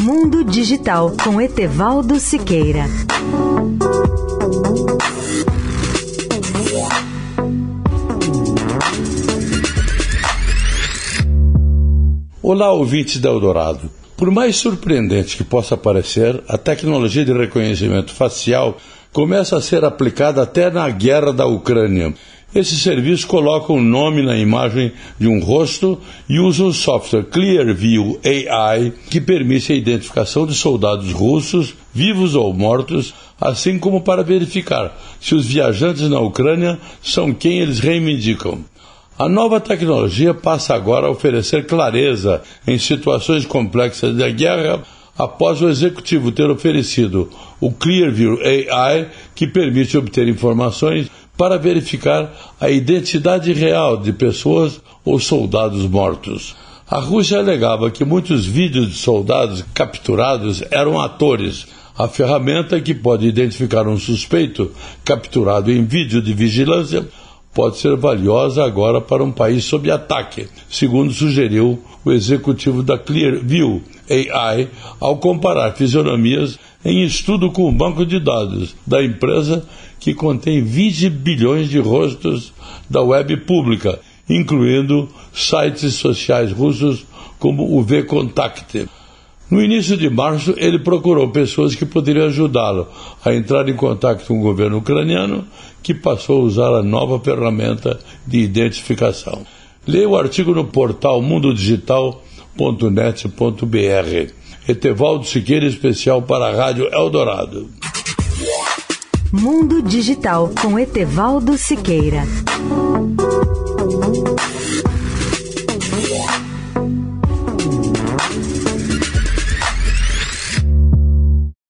Mundo Digital com Etevaldo Siqueira. Olá, ouvintes da Eldorado. Por mais surpreendente que possa parecer, a tecnologia de reconhecimento facial começa a ser aplicada até na guerra da Ucrânia. Esse serviço coloca um nome na imagem de um rosto e usa o software Clearview AI, que permite a identificação de soldados russos, vivos ou mortos, assim como para verificar se os viajantes na Ucrânia são quem eles reivindicam. A nova tecnologia passa agora a oferecer clareza em situações complexas da guerra após o executivo ter oferecido o Clearview AI, que permite obter informações para verificar a identidade real de pessoas ou soldados mortos. A Rússia alegava que muitos vídeos de soldados capturados eram atores. A ferramenta que pode identificar um suspeito capturado em vídeo de vigilância pode ser valiosa agora para um país sob ataque, segundo sugeriu o executivo da Clearview AI ao comparar fisionomias em estudo com o banco de dados da empresa que contém 20 bilhões de rostos da web pública, incluindo sites sociais russos como o VKontakte. No início de março, ele procurou pessoas que poderiam ajudá-lo a entrar em contato com o governo ucraniano, que passou a usar a nova ferramenta de identificação. Leia o artigo no portal mundodigital.net.br. Etevaldo Siqueira, especial para a Rádio Eldorado. Mundo Digital com Etevaldo Siqueira.